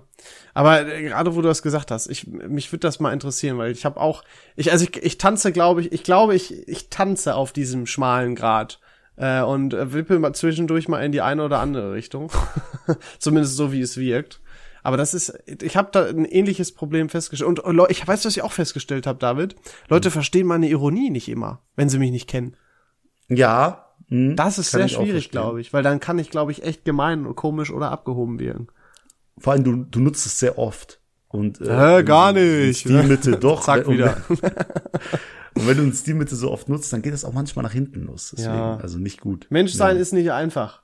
Aber äh, gerade wo du das gesagt hast, ich mich würde das mal interessieren, weil ich habe auch ich also ich, ich tanze, glaube ich, ich glaube ich ich tanze auf diesem schmalen Grat äh, und äh, wippel mal zwischendurch mal in die eine oder andere Richtung, *laughs* zumindest so wie es wirkt. Aber das ist, ich habe da ein ähnliches Problem festgestellt. Und Leute, ich weiß, was ich auch festgestellt habe, David. Leute verstehen meine Ironie nicht immer, wenn sie mich nicht kennen. Ja, Mhm, das ist sehr schwierig, glaube ich, weil dann kann ich, glaube ich, echt gemein und komisch oder abgehoben wirken. Vor allem, du, du nutzt es sehr oft. Und, äh, äh gar nicht. Die Mitte *laughs* doch. Zack, wieder. *laughs* und wenn du die Mitte so oft nutzt, dann geht das auch manchmal nach hinten los. Deswegen, ja. also nicht gut. Menschsein ja. ist nicht einfach.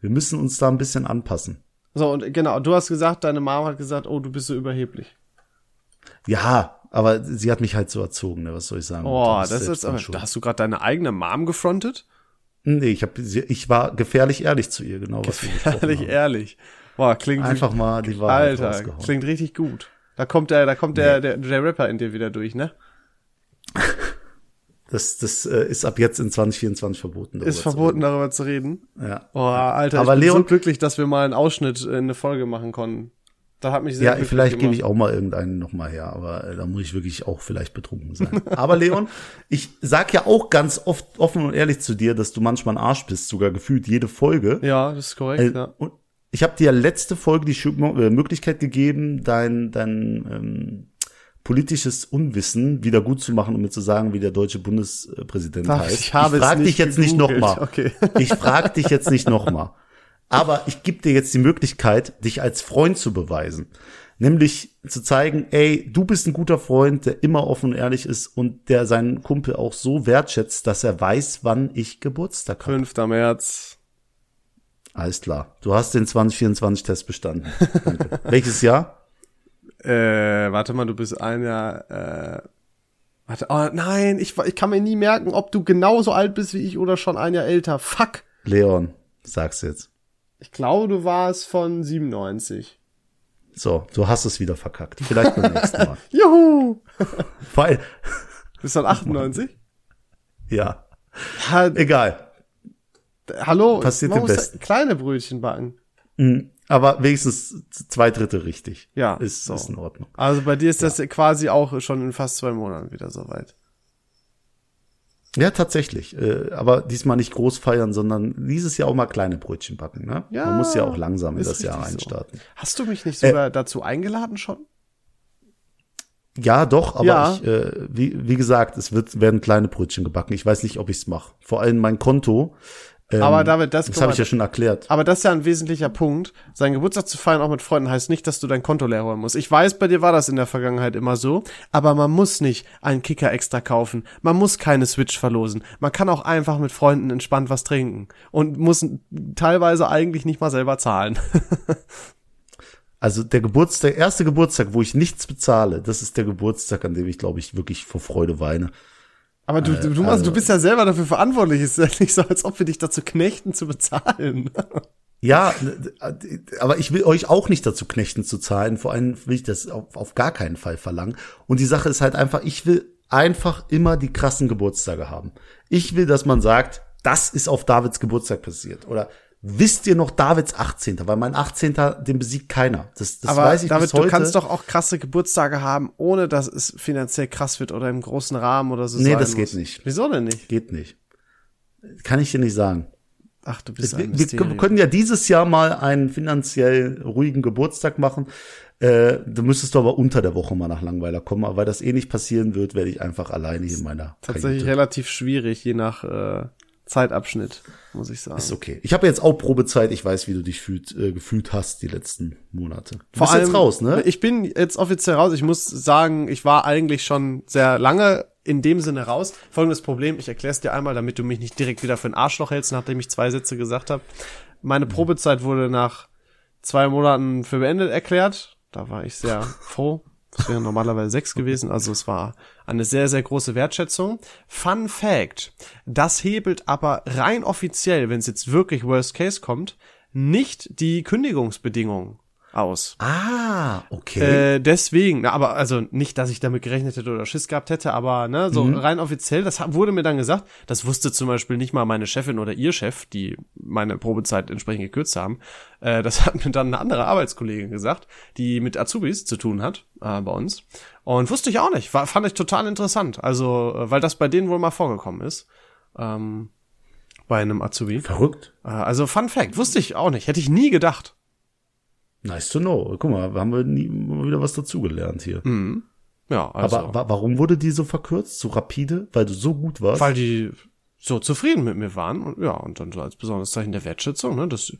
Wir müssen uns da ein bisschen anpassen. So, und genau, du hast gesagt, deine Mama hat gesagt, oh, du bist so überheblich. Ja, aber sie hat mich halt so erzogen, ne? was soll ich sagen? Oh, das, das ist aber, da hast du gerade deine eigene Mom gefrontet? Nee, ich hab, ich war gefährlich ehrlich zu ihr, genau. Gefährlich ehrlich. Boah, klingt einfach mal die Wahrheit Alter, klingt richtig gut. Da kommt der, da kommt der, der, der Rapper in dir wieder durch, ne? *laughs* Das, das äh, ist ab jetzt in 2024 verboten. Ist verboten, darüber zu reden. Ja. Oh, Alter, Aber ich bin Leon, so glücklich, dass wir mal einen Ausschnitt in eine Folge machen konnten. Da hat mich sehr Ja, vielleicht gebe ich auch mal irgendeinen noch mal her, aber äh, da muss ich wirklich auch vielleicht betrunken sein. *laughs* aber Leon, ich sag ja auch ganz oft offen und ehrlich zu dir, dass du manchmal ein Arsch bist, sogar gefühlt jede Folge. Ja, das ist korrekt, äh, ja. Und ich habe dir letzte Folge die äh, Möglichkeit gegeben, dein, dein ähm, politisches Unwissen wieder gut zu machen, um mir zu sagen, wie der deutsche Bundespräsident Ach, heißt. Ich, habe ich frage dich jetzt nicht nochmal. Okay. *laughs* Ich frage dich jetzt nicht nochmal. Aber ich gebe dir jetzt die Möglichkeit, dich als Freund zu beweisen. Nämlich zu zeigen, ey, du bist ein guter Freund, der immer offen und ehrlich ist und der seinen Kumpel auch so wertschätzt, dass er weiß, wann ich Geburtstag habe. 5. März. Alles klar. Du hast den 2024-Test bestanden. Welches Jahr? Äh, warte mal, du bist ein Jahr. Äh, warte, oh nein, ich, ich kann mir nie merken, ob du genauso alt bist wie ich oder schon ein Jahr älter. Fuck. Leon, sag's jetzt. Ich glaube, du warst von 97. So, du hast es wieder verkackt. Vielleicht beim nächsten Mal. *laughs* Juhu! *laughs* Weil. Bist du von 98? Ja. ja. Egal. Hallo, Passiert man muss kleine Brötchen backen. Mhm. Aber wenigstens zwei Drittel richtig. Ja. Ist, so. ist in Ordnung. Also bei dir ist das ja. quasi auch schon in fast zwei Monaten wieder soweit. Ja, tatsächlich. Äh, aber diesmal nicht groß feiern, sondern dieses Jahr auch mal kleine Brötchen backen. Ne? Ja, Man muss ja auch langsam in das Jahr reinstarten. So. Hast du mich nicht sogar äh, dazu eingeladen schon? Ja, doch, aber ja. ich, äh, wie, wie gesagt, es wird, werden kleine Brötchen gebacken. Ich weiß nicht, ob ich's mache. Vor allem mein Konto ähm, aber David, das, das habe ich ja schon erklärt. Aber das ist ja ein wesentlicher Punkt. Sein Geburtstag zu feiern, auch mit Freunden, heißt nicht, dass du dein Konto leer holen musst. Ich weiß, bei dir war das in der Vergangenheit immer so, aber man muss nicht einen Kicker extra kaufen. Man muss keine Switch verlosen. Man kann auch einfach mit Freunden entspannt was trinken und muss teilweise eigentlich nicht mal selber zahlen. *laughs* Also der Geburtstag, der erste Geburtstag, wo ich nichts bezahle, das ist der Geburtstag, an dem ich, glaube ich, wirklich vor Freude weine. Aber du, du, du, also, du bist ja selber dafür verantwortlich. Es ist ja nicht so, als ob wir dich dazu knechten zu bezahlen. Ja, aber ich will euch auch nicht dazu knechten zu zahlen. Vor allem will ich das auf, auf gar keinen Fall verlangen. Und die Sache ist halt einfach, ich will einfach immer die krassen Geburtstage haben. Ich will, dass man sagt, das ist auf Davids Geburtstag passiert. Oder Wisst ihr noch Davids 18. Weil mein 18. den besiegt keiner. Das, das Aber weiß ich David, bis heute. du kannst doch auch krasse Geburtstage haben, ohne dass es finanziell krass wird oder im großen Rahmen oder so. Nee, das geht nicht. Wieso denn nicht? Geht nicht. Kann ich dir nicht sagen. Ach, du bist ein wir, wir können ja dieses Jahr mal einen finanziell ruhigen Geburtstag machen. Äh, du müsstest aber unter der Woche mal nach Langweiler kommen, aber weil das eh nicht passieren wird, werde ich einfach alleine hier in meiner Tatsächlich Kajüte. relativ schwierig, je nach äh, Zeitabschnitt, muss ich sagen. Ist okay. Ich habe jetzt auch Probezeit. Ich weiß, wie du dich fühlt, äh, gefühlt hast die letzten Monate. Du Vor bist allem, jetzt raus, ne? Ich bin jetzt offiziell raus. Ich muss sagen, ich war eigentlich schon sehr lange in dem Sinne raus. Folgendes Problem, ich erkläre es dir einmal, damit du mich nicht direkt wieder für ein Arschloch hältst, nachdem ich zwei Sätze gesagt habe. Meine Probezeit wurde nach zwei Monaten für beendet erklärt. Da war ich sehr *laughs* froh. Das wäre normalerweise sechs gewesen. Also es war eine sehr, sehr große Wertschätzung. Fun Fact. Das hebelt aber rein offiziell, wenn es jetzt wirklich Worst Case kommt, nicht die Kündigungsbedingungen aus. Ah, okay. Äh, deswegen, na, aber also nicht, dass ich damit gerechnet hätte oder Schiss gehabt hätte, aber ne, so mhm. rein offiziell, das wurde mir dann gesagt, das wusste zum Beispiel nicht mal meine Chefin oder ihr Chef, die meine Probezeit entsprechend gekürzt haben. Äh, das *laughs* hat mir dann eine andere Arbeitskollegin gesagt, die mit Azubis zu tun hat äh, bei uns. Und wusste ich auch nicht, war, fand ich total interessant. Also, äh, weil das bei denen wohl mal vorgekommen ist. Ähm, bei einem Azubi. Verrückt. Äh, also Fun Fact, wusste ich auch nicht, hätte ich nie gedacht. Nice to know. Guck mal, haben wir nie, wieder was dazugelernt hier. Mhm. Ja, also. Aber wa warum wurde die so verkürzt, so rapide? Weil du so gut warst? Weil die so zufrieden mit mir waren und ja, und dann so als besonderes Zeichen der Wertschätzung, ne, dass,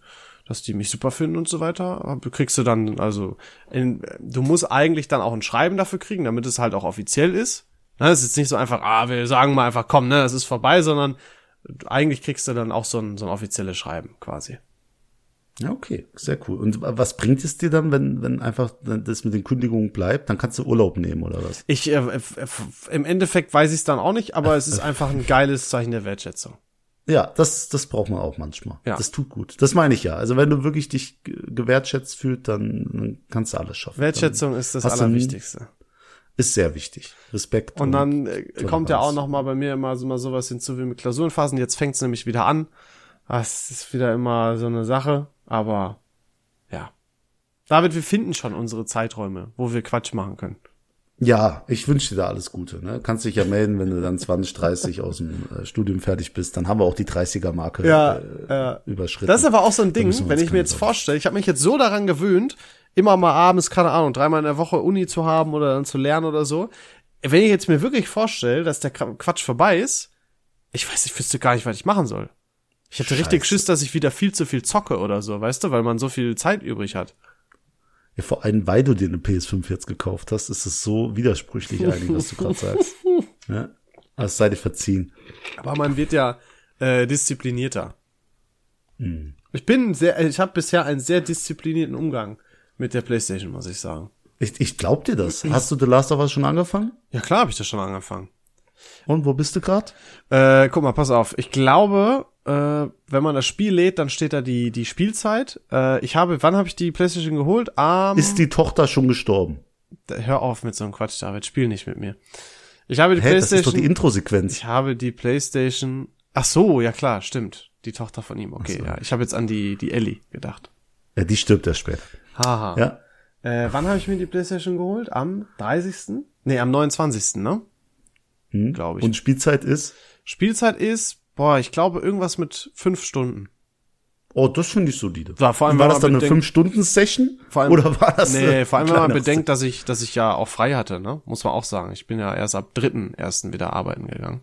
dass die mich super finden und so weiter, kriegst du dann, also, in, du musst eigentlich dann auch ein Schreiben dafür kriegen, damit es halt auch offiziell ist. Ne, es ist jetzt nicht so einfach, ah, wir sagen mal einfach, komm, ne, es ist vorbei, sondern eigentlich kriegst du dann auch so ein, so ein offizielles Schreiben quasi. Ja, okay, sehr cool. Und was bringt es dir dann, wenn, wenn einfach das mit den Kündigungen bleibt? Dann kannst du Urlaub nehmen oder was? Ich, äh, im Endeffekt weiß ich es dann auch nicht, aber es ist *laughs* einfach ein geiles Zeichen der Wertschätzung. Ja, das, das braucht man auch manchmal. Ja. Das tut gut. Das meine ich ja. Also wenn du wirklich dich gewertschätzt fühlst, dann, dann kannst du alles schaffen. Wertschätzung dann ist das Allerwichtigste. Ist sehr wichtig. Respekt. Und, und dann äh, kommt ja auch noch mal bei mir immer so mal sowas hinzu wie mit Klausurenphasen. Jetzt fängt es nämlich wieder an. Das ist wieder immer so eine Sache. Aber ja. David, wir finden schon unsere Zeiträume, wo wir Quatsch machen können. Ja, ich wünsche dir da alles Gute. Ne? Kannst dich ja melden, wenn du dann 20, 30 aus dem äh, Studium fertig bist. Dann haben wir auch die 30er-Marke ja, äh, äh, überschritten. Das ist aber auch so ein Ding, wenn ich mir jetzt vorstelle, ich habe mich jetzt so daran gewöhnt, immer mal abends, keine Ahnung, dreimal in der Woche Uni zu haben oder dann zu lernen oder so. Wenn ich jetzt mir wirklich vorstelle, dass der Quatsch vorbei ist, ich weiß, ich wüsste gar nicht, was ich machen soll. Ich hätte Scheiße. richtig Schiss, dass ich wieder viel zu viel zocke oder so, weißt du, weil man so viel Zeit übrig hat. Ja, vor allem, weil du dir eine PS5 jetzt gekauft hast, ist es so widersprüchlich eigentlich, was du gerade *laughs* sagst. Ja, also sei dir verziehen. Aber man wird ja äh, disziplinierter. Hm. Ich bin sehr, ich habe bisher einen sehr disziplinierten Umgang mit der PlayStation, muss ich sagen. Ich, ich glaub dir das. Hast du The Last of Us schon angefangen? Ja klar, habe ich das schon angefangen. Und wo bist du gerade? Äh, guck mal, pass auf. Ich glaube, wenn man das Spiel lädt, dann steht da die, die Spielzeit. Äh, ich habe, wann habe ich die PlayStation geholt? Um, Ist die Tochter schon gestorben? Hör auf mit so einem Quatsch, David. Spiel nicht mit mir. Ich habe die Hä, PlayStation. Das ist doch die Intro-Sequenz. Ich habe die PlayStation. Ach so, ja klar, stimmt. Die Tochter von ihm. Okay, so. ja. Ich habe jetzt an die, die Ellie gedacht. Ja, die stirbt ja später. Haha. Ja. Äh, wann habe ich mir die PlayStation geholt? Am 30. Nee, am 29. ne? Hm. Glaube ich. Und Spielzeit ist? Spielzeit ist Boah, ich glaube irgendwas mit fünf Stunden. Oh, das finde ich solide. War, vor allem, war das dann eine fünf Stunden Session? Vor allem, oder war das Nee, vor allem wenn man bedenkt, dass ich dass ich ja auch frei hatte, ne? Muss man auch sagen. Ich bin ja erst ab dritten ersten wieder arbeiten gegangen.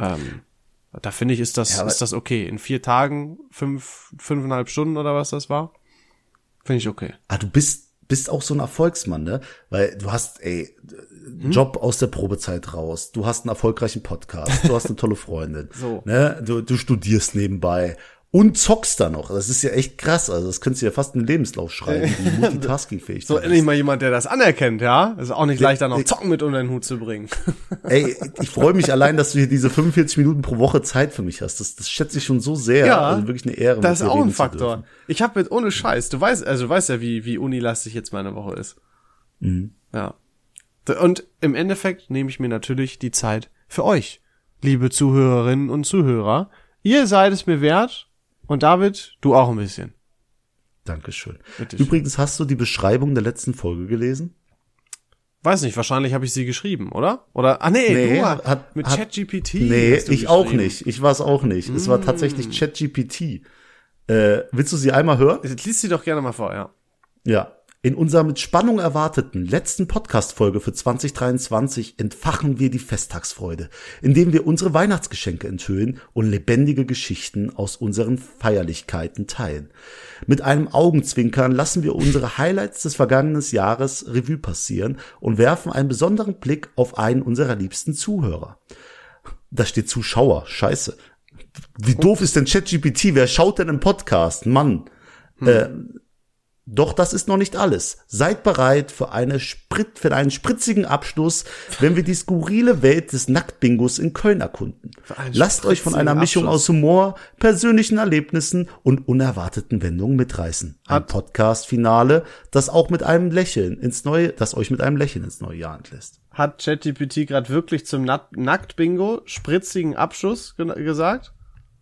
Ähm, da finde ich ist das ja, ist das okay. In vier Tagen fünf fünfeinhalb Stunden oder was das war, finde ich okay. Ah, du bist bist auch so ein Erfolgsmann, ne? Weil du hast, ey, hm? Job aus der Probezeit raus, du hast einen erfolgreichen Podcast, du hast eine tolle Freundin, *laughs* so. ne? Du, du studierst nebenbei und zockst da noch. Das ist ja echt krass. Also das könntest du ja fast einen Lebenslauf schreiben, wie *laughs* multitaskingfähig So endlich mal jemand, der das anerkennt, ja? Das ist auch nicht leicht, da noch Zocken mit unter den Hut zu bringen. *laughs* Ey, ich freue mich allein, dass du hier diese 45 Minuten pro Woche Zeit für mich hast. Das, das schätze ich schon so sehr. Ja, also wirklich eine Ehre. Das ist auch ein Faktor. Ich habe jetzt ohne Scheiß, du weißt, also du weißt ja, wie, wie unilastig jetzt meine Woche ist. Mhm. Ja. Und im Endeffekt nehme ich mir natürlich die Zeit für euch, liebe Zuhörerinnen und Zuhörer. Ihr seid es mir wert, und David, du auch ein bisschen. Dankeschön. Bitte Übrigens, hast du die Beschreibung der letzten Folge gelesen? Weiß nicht, wahrscheinlich habe ich sie geschrieben, oder? Oder ah nee, nee du hat, mit ChatGPT. Nee, ich auch nicht. Ich war es auch nicht. Mm. Es war tatsächlich mm. ChatGPT. Äh, willst du sie einmal hören? Lies sie doch gerne mal vor, ja. Ja. In unserer mit Spannung erwarteten letzten Podcast-Folge für 2023 entfachen wir die Festtagsfreude, indem wir unsere Weihnachtsgeschenke enthüllen und lebendige Geschichten aus unseren Feierlichkeiten teilen. Mit einem Augenzwinkern lassen wir unsere Highlights des vergangenen Jahres Revue passieren und werfen einen besonderen Blick auf einen unserer liebsten Zuhörer. Da steht Zuschauer. Scheiße. Wie doof ist denn ChatGPT? Wer schaut denn im Podcast? Mann. Hm. Äh, doch das ist noch nicht alles. Seid bereit für, eine Sprit, für einen spritzigen Abschluss, wenn wir die skurrile Welt des Nacktbingos in Köln erkunden. Lasst euch von einer Mischung Abschluss. aus Humor, persönlichen Erlebnissen und unerwarteten Wendungen mitreißen. Ein Podcast-Finale, das auch mit einem Lächeln ins neue, das euch mit einem Lächeln ins neue Jahr entlässt. Hat ChatGPT gerade wirklich zum Nacktbingo spritzigen Abschluss gesagt?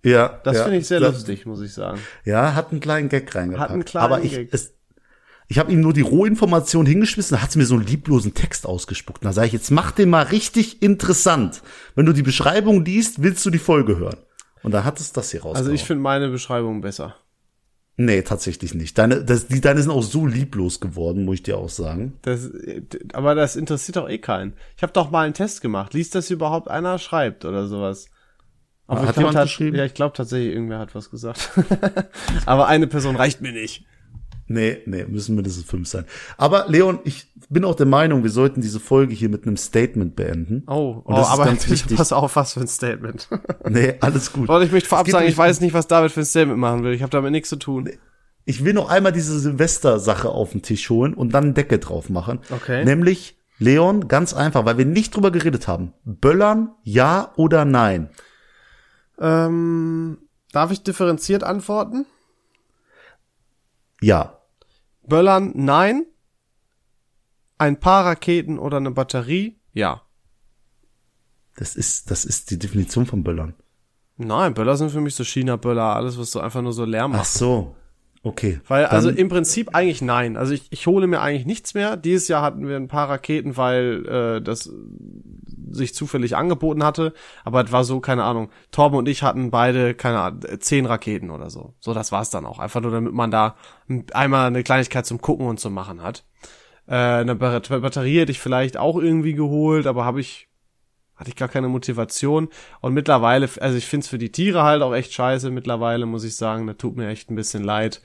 Ja. Das ja, finde ich sehr das, lustig, muss ich sagen. Ja, hat einen kleinen Gag reingepackt. Hat einen kleinen Aber ich, Gag. Es, ich habe ihm nur die Rohinformation hingeschmissen, da hat mir so einen lieblosen Text ausgespuckt. Da sage ich, jetzt mach den mal richtig interessant. Wenn du die Beschreibung liest, willst du die Folge hören. Und da hat es das hier raus. Also ich finde meine Beschreibung besser. Nee, tatsächlich nicht. Deine, das, die, deine sind auch so lieblos geworden, muss ich dir auch sagen. Das, aber das interessiert doch eh keinen. Ich habe doch mal einen Test gemacht. Liest das überhaupt einer schreibt oder sowas? Aber hat jemand geschrieben? Ja, ich glaube tatsächlich, irgendwer hat was gesagt. *laughs* Aber eine Person reicht mir nicht. Nee, nee, müssen mindestens fünf sein. Aber Leon, ich bin auch der Meinung, wir sollten diese Folge hier mit einem Statement beenden. Oh, oh aber ganz *laughs* wichtig. pass auf, was für ein Statement. *laughs* nee, alles gut. Und ich möchte vorab sagen, ich weiß nicht, was David für ein Statement machen will. Ich habe damit nichts zu tun. Nee. Ich will noch einmal diese Silvester-Sache auf den Tisch holen und dann einen Deckel drauf machen. Okay. Nämlich, Leon, ganz einfach, weil wir nicht drüber geredet haben. Böllern, ja oder nein? Ähm, darf ich differenziert antworten? Ja. Böllern, nein. Ein paar Raketen oder eine Batterie, ja. Das ist, das ist die Definition von Böllern. Nein, Böller sind für mich so China-Böller, alles, was so einfach nur so Lärm macht. Ach so. Okay. Weil, also im Prinzip eigentlich nein. Also ich, ich hole mir eigentlich nichts mehr. Dieses Jahr hatten wir ein paar Raketen, weil äh, das sich zufällig angeboten hatte. Aber es war so, keine Ahnung. Torben und ich hatten beide, keine Ahnung, zehn Raketen oder so. So, das war's dann auch. Einfach nur, damit man da einmal eine Kleinigkeit zum Gucken und zum Machen hat. Äh, eine Batterie hätte ich vielleicht auch irgendwie geholt, aber habe ich hatte ich gar keine Motivation. Und mittlerweile, also ich finde es für die Tiere halt auch echt scheiße mittlerweile, muss ich sagen. Da tut mir echt ein bisschen leid.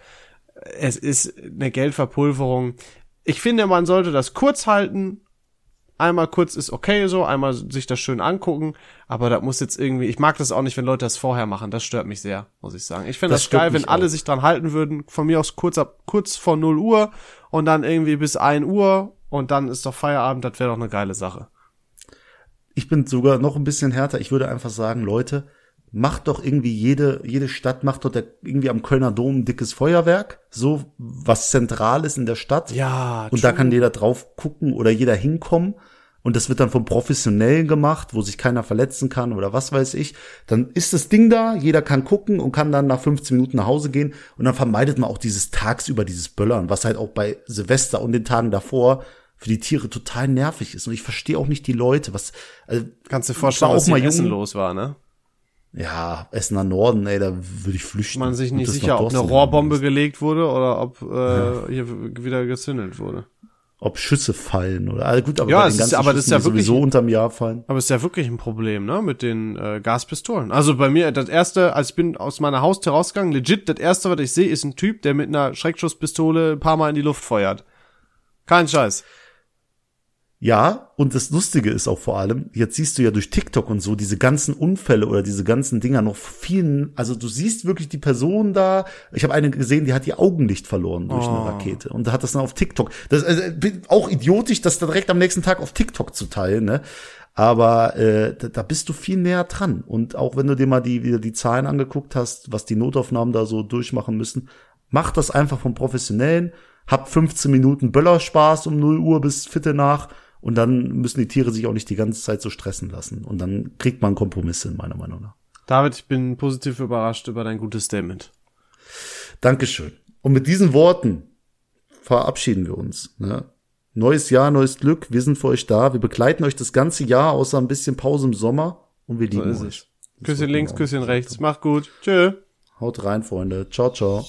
Es ist eine Geldverpulverung. Ich finde, man sollte das kurz halten. Einmal kurz ist okay so, einmal sich das schön angucken, aber da muss jetzt irgendwie, ich mag das auch nicht, wenn Leute das vorher machen, das stört mich sehr, muss ich sagen. Ich finde das, das geil, wenn alle sich dran halten würden, von mir aus kurz ab, kurz vor 0 Uhr und dann irgendwie bis 1 Uhr und dann ist doch Feierabend, das wäre doch eine geile Sache. Ich bin sogar noch ein bisschen härter. Ich würde einfach sagen, Leute, macht doch irgendwie jede, jede Stadt macht dort irgendwie am Kölner Dom ein dickes Feuerwerk, so was zentral ist in der Stadt. Ja. Und true. da kann jeder drauf gucken oder jeder hinkommen. Und das wird dann vom Professionellen gemacht, wo sich keiner verletzen kann oder was weiß ich. Dann ist das Ding da, jeder kann gucken und kann dann nach 15 Minuten nach Hause gehen. Und dann vermeidet man auch dieses tagsüber, dieses Böllern, was halt auch bei Silvester und den Tagen davor für die Tiere total nervig ist. Und ich verstehe auch nicht die Leute, was. Also, Kannst du dir vorstellen, was mal Essen los war, ne? Ja, Essener Norden, ey, da würde ich flüchten. Man sich nicht sicher, ob eine Rohrbombe gelegt wurde oder ob äh, ja. hier wieder gezündelt wurde. Ob Schüsse fallen oder also gut, aber ja, es ist, aber das ist ja wirklich sowieso unterm Jahr fallen. Aber es ist ja wirklich ein Problem, ne, mit den äh, Gaspistolen. Also bei mir das erste, als ich bin aus meiner Haustür rausgegangen, legit, das erste, was ich sehe, ist ein Typ, der mit einer Schreckschusspistole ein paar Mal in die Luft feuert. Kein Scheiß. Ja, und das Lustige ist auch vor allem, jetzt siehst du ja durch TikTok und so diese ganzen Unfälle oder diese ganzen Dinger noch vielen, also du siehst wirklich die Person da. Ich habe eine gesehen, die hat ihr Augenlicht verloren durch oh. eine Rakete und hat das dann auf TikTok. Das ist also, auch idiotisch, das da direkt am nächsten Tag auf TikTok zu teilen, ne? Aber äh, da, da bist du viel näher dran. Und auch wenn du dir mal die, wieder die Zahlen angeguckt hast, was die Notaufnahmen da so durchmachen müssen, mach das einfach vom Professionellen, hab 15 Minuten Böllerspaß um 0 Uhr bis Viertel nach und dann müssen die Tiere sich auch nicht die ganze Zeit so stressen lassen. Und dann kriegt man Kompromisse, meiner Meinung nach. David, ich bin positiv überrascht über dein gutes Statement. Dankeschön. Und mit diesen Worten verabschieden wir uns. Ne? Neues Jahr, neues Glück. Wir sind für euch da. Wir begleiten euch das ganze Jahr, außer ein bisschen Pause im Sommer. Und wir lieben so euch. Küsschen links, Küsschen rechts. Macht gut. Tschö. Haut rein, Freunde. Ciao, ciao.